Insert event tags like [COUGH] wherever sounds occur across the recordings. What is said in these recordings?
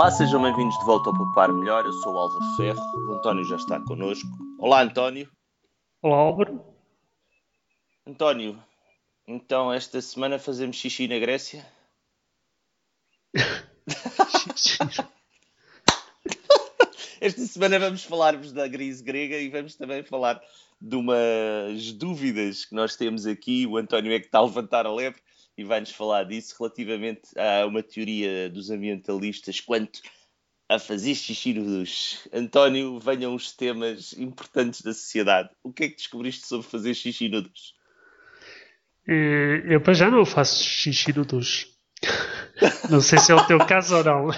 Olá, sejam bem-vindos de volta ao Poupar Melhor. Eu sou o Álvaro Ferro, o António já está connosco. Olá, António. Olá, Álvaro. António, então esta semana fazemos xixi na Grécia? [LAUGHS] esta semana vamos falar-vos da crise grega e vamos também falar de umas dúvidas que nós temos aqui. O António é que está a levantar a lebre e vai-nos falar disso relativamente a uma teoria dos ambientalistas quanto a fazer xixi no duche. António, venham os temas importantes da sociedade. O que é que descobriste sobre fazer xixi no duche? Eu para já não faço xixi no duche. [LAUGHS] Não sei se é o teu caso ou não.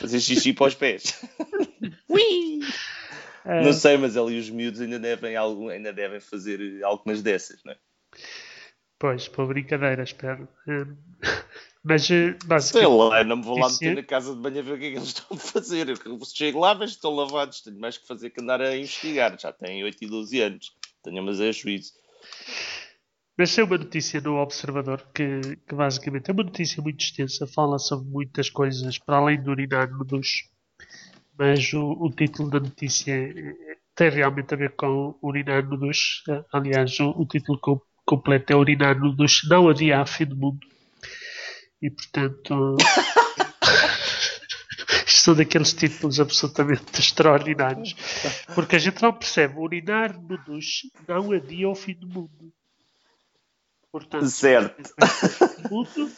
Fazer xixi para os pés. [LAUGHS] Ui! Não sei, mas ali os miúdos ainda devem, ainda devem fazer algumas dessas, não é? Pois, por brincadeira, espero. Hum, [LAUGHS] mas, eh, basicamente... Sei lá, não me vou lá meter na casa de banho a ver o que é que eles estão a fazer. Eu chego lá, mas estão lavados. Tenho mais que fazer que andar a investigar. Já têm 8 e 12 anos. Tenho mas é juízo. Mas é uma notícia no Observador que, que, basicamente é uma notícia muito extensa. Fala sobre muitas coisas para além do urinar no duche. Mas o, o título da notícia tem realmente a ver com urinar no duche. Aliás, o, o título completo é urinar no duche, não havia fim do mundo. E portanto. Isto [LAUGHS] são daqueles títulos absolutamente extraordinários. Porque a gente não percebe. Urinar no duche não adia o fim do mundo. Portanto, certo. Mundo,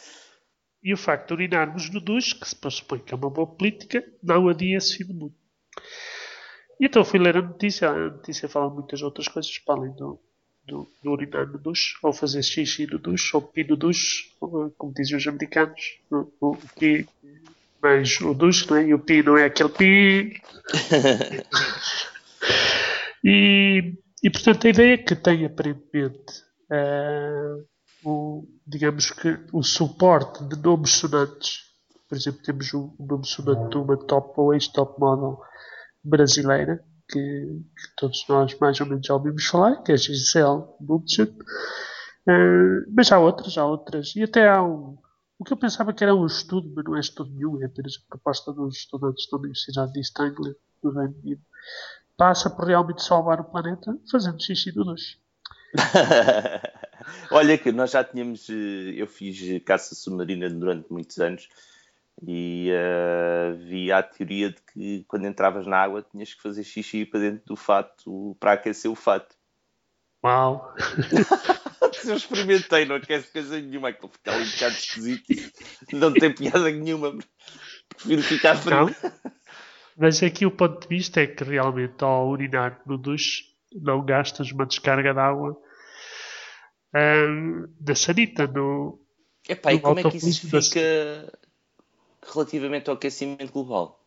e o facto de urinarmos no duche, que se pressupõe que é uma boa política, não adia esse fim do mundo. E então fui ler a notícia. A notícia fala muitas outras coisas para além do, do, do urinar no ou fazer xixi no duche, ou pi no duche, como dizem os americanos. O, o pi, mas o duche, não é? E o pi não é aquele pi. [LAUGHS] e, e portanto a ideia que tem aparentemente uh, o, digamos que o suporte de nomes sonantes, por exemplo, temos o, o nome sonante de uma top ou ex-top model brasileira, que, que, todos nós mais ou menos já ouvimos falar, que é Gisele Bundchen. Uh, mas há outras, há outras. E até há um. O que eu pensava que era um estudo, mas não é estudo nenhum, é apenas a proposta dos estudantes da Universidade de East Anglia, no Reino Unido. Passa por realmente salvar o planeta fazendo xixi do duche. [LAUGHS] Olha que nós já tínhamos. Eh, eu fiz caça submarina durante muitos anos e uh, a teoria de que quando entravas na água tinhas que fazer xixi para dentro do fato para aquecer o fato. Uau! [LAUGHS] eu experimentei, não aquece coisa nenhuma, aquilo fica ali um bocado esquisito, não tem piada nenhuma, prefiro ficar frio. Mas aqui o ponto de vista é que realmente ao urinar no duche não gastas uma descarga de água um, da sanita no. Epá, no e como é que isso fica relativamente ao aquecimento global?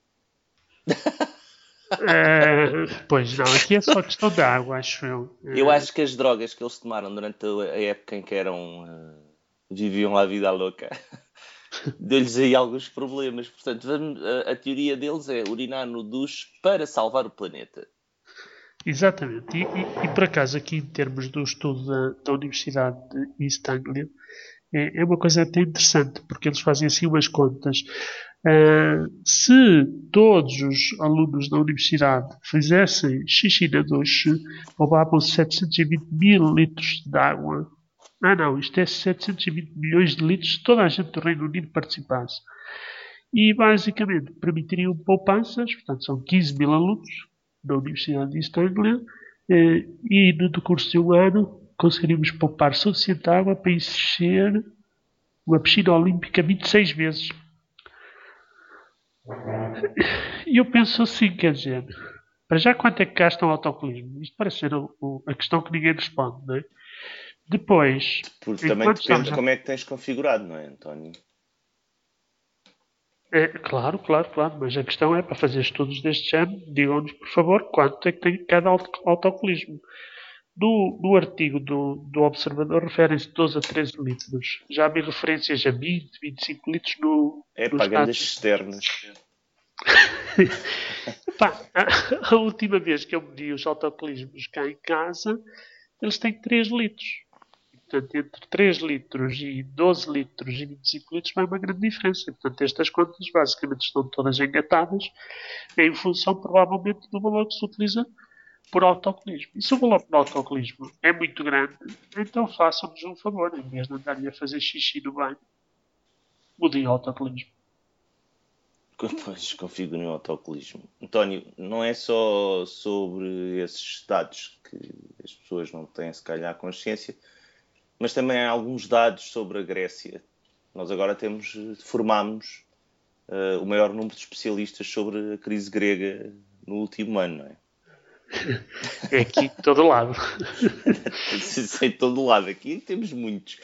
Uh, pois não, aqui é só questão de água, acho eu. Eu acho que as drogas que eles tomaram durante a época em que eram uh, viviam a vida louca [LAUGHS] deu-lhes aí alguns problemas. Portanto, vamos, a, a, teoria deles é urinar no duche para salvar o planeta. Exatamente, e, e, e, por acaso aqui em termos do estudo da, da Universidade de East Anglia é, é, uma coisa até interessante porque eles fazem assim umas contas. Uh, se todos os alunos da universidade fizessem xixi na duche roubavam 720 mil litros de água. Ah não, isto é 720 milhões de litros se toda a gente do Reino Unido participasse. E basicamente permitiriam poupanças, portanto são 15 mil alunos da Universidade de Anglia eh, e no decurso de um ano conseguiríamos poupar suficiente água para encher uma piscina olímpica 26 vezes. E eu penso assim, quer dizer, para já quanto é que gastam o autocolismo? Isto parece ser o, o, a questão que ninguém responde, não é? Depois. Porque também depende de como é que tens configurado, não é, António? É, claro, claro, claro, mas a questão é, para fazer estudos deste género, digam-nos, por favor, quanto é que tem cada autocolismo. No, no artigo do, do Observador referem-se 12 a 13 litros. Já vi referências a 20, 25 litros no. É pagandas externas. [LAUGHS] Pá, a, a, última vez que eu medi os autocolismos cá em casa, eles têm 3 litros. portanto, entre 3 litros e 12 litros e 25 litros vai uma grande diferença. Portanto, estas contas basicamente estão todas engatadas em função, provavelmente, do valor que se utiliza por autocolismo. E se o valor por autocolismo é muito grande, então façam-nos um favor, em vez de andarem a fazer xixi no banho, mudem o autocolismo. Pois, configurem o autocolismo. António, não é só sobre esses dados que as pessoas não têm, se calhar, consciência, mas também há alguns dados sobre a Grécia. Nós agora temos, formamos uh, o maior número de especialistas sobre a crise grega no último ano, não é? É aqui de todo lado. em todo lado. Aqui temos muitos.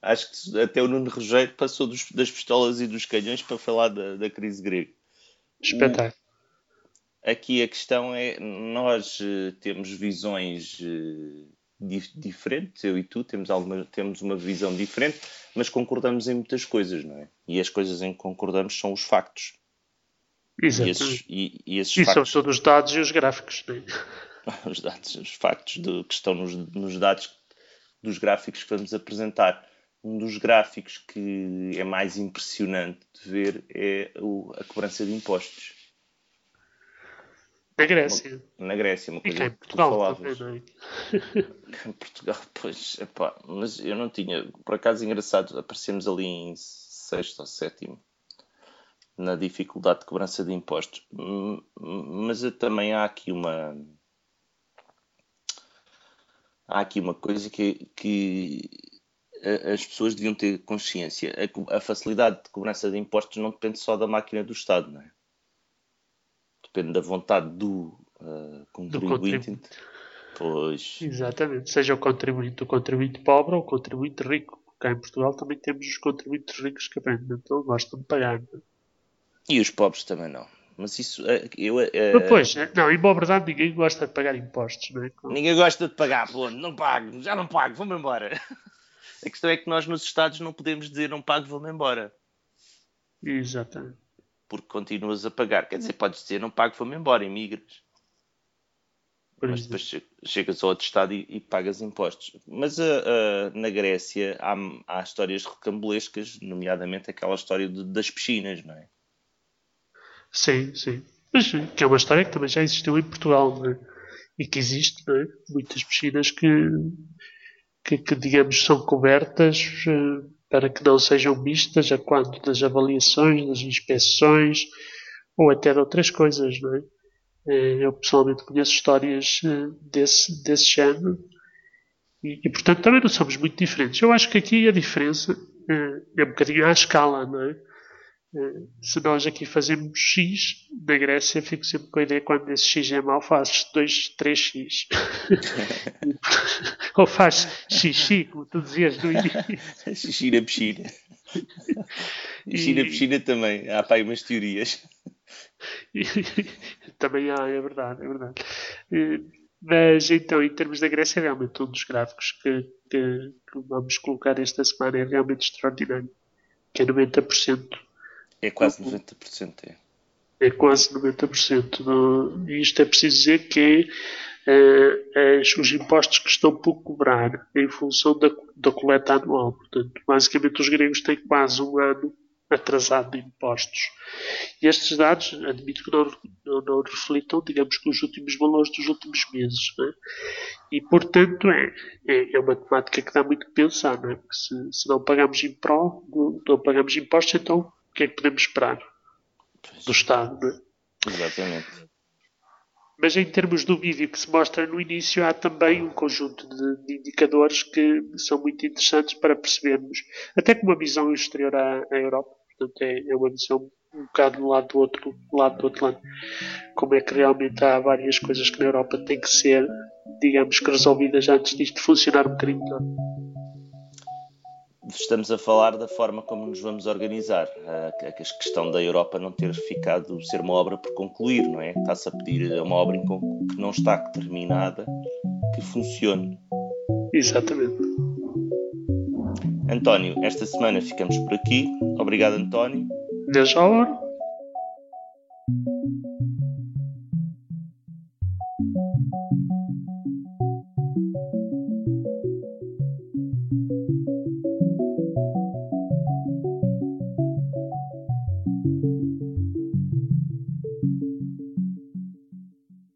Acho que até o Nuno Rogério passou dos, das pistolas e dos canhões para falar da, da crise grega. Espetáculo. Aqui a questão é: nós uh, temos visões dif diferentes, eu e tu temos, alguma, temos uma visão diferente, mas concordamos em muitas coisas, não é? E as coisas em que concordamos são os factos. Exato. E, esses, e, e, esses e factos... são todos os dados e os gráficos. Né? [LAUGHS] os dados, os factos de, que estão nos, nos dados dos gráficos que vamos apresentar. Um dos gráficos que é mais impressionante de ver é o, a cobrança de impostos. Na Grécia. Uma, na Grécia, uma coisa e cá em Portugal também, não é? Em [LAUGHS] Portugal, pois, epá, mas eu não tinha. Por acaso, engraçado, aparecemos ali em sexto ou sétimo na dificuldade de cobrança de impostos. Mas também há aqui uma. Há aqui uma coisa que, que as pessoas deviam ter consciência. A, facilidade de cobrança de impostos não depende só da máquina do Estado, não é? Depende da vontade do uh, contribuinte. Do Pois. Exatamente. Seja o contribuinte o contribuinte pobre ou o contribuinte rico. Cá em Portugal também temos os contribuintes ricos que aparentemente não gostam de pagar. Não é? E os pobres também não. Mas isso. Eh, eu, uh, pois, não, e boa verdade, ninguém gosta de pagar impostos, não é? Ninguém gosta de pagar, pô, não pago, já não pago, vou-me embora. [LAUGHS] A questão é que nós nos Estados não podemos dizer não pago, vou-me embora. Exatamente. Porque continuas a pagar. Quer dizer, podes dizer não pago, vou-me embora, imigras. Mas depois chegas ao outro Estado e, e pagas impostos. Mas uh, uh, na Grécia há, há histórias recambulescas, nomeadamente aquela história de, das piscinas, não é? Sim, sim. Mas que é uma história que também já existiu em Portugal, né? E que existe, né? Muitas piscinas que, que, que, digamos, são cobertas uh, para que não sejam mistas a quanto das avaliações, das inspeções ou até de outras coisas, não é? Uh, eu pessoalmente conheço histórias uh, desse, desse género e, e, portanto, também não somos muito diferentes. Eu acho que aqui a diferença é um bocadinho à escala, não é? Se nós aqui fazemos X, na Grécia fico sempre com a ideia quando esse X é mau, fazes 2, 3X. [LAUGHS] Ou faz xixi, como tu dizias no início. xixi na piscina. Xixi na piscina também. Há para aí umas teorias. [LAUGHS] também há, é verdade, é verdade. Mas então, em termos da Grécia, é realmente um dos gráficos que, que, que vamos colocar esta semana é realmente extraordinário. Que é 90% é quase 90%. É, é quase 90%. No, e isto é preciso dizer que é, é, os impostos que estão por cobrar em função da, da coleta anual. Portanto, basicamente, os gregos têm quase um ano atrasado de impostos. E estes dados, admito que não, não, não reflitam, digamos que os últimos valores dos últimos meses. Né? E, portanto, é, é, é, uma temática que dá muito que pensar. Não é? Porque se, se não pagamos impro, não, não pagamos impostos, então que é que podemos esperar do Estado? É? Exatamente. Mas em termos do vídeo que se mostra no início, há também um conjunto de, de indicadores que são muito interessantes para percebermos, até com uma visão exterior à, à Europa, portanto é, é, uma visão um bocado do lado do outro lado do Atlântico, como é que realmente há várias coisas que na Europa têm que ser, digamos que resolvidas antes disto funcionar um bocadinho melhor estamos a falar da forma como nos vamos organizar. A, questão da Europa não ter ficado ser uma obra por concluir, não é? Está-se a pedir uma obra que não está terminada que funcione. Exatamente. António, esta semana ficamos por aqui. Obrigado, António. Desde a hora.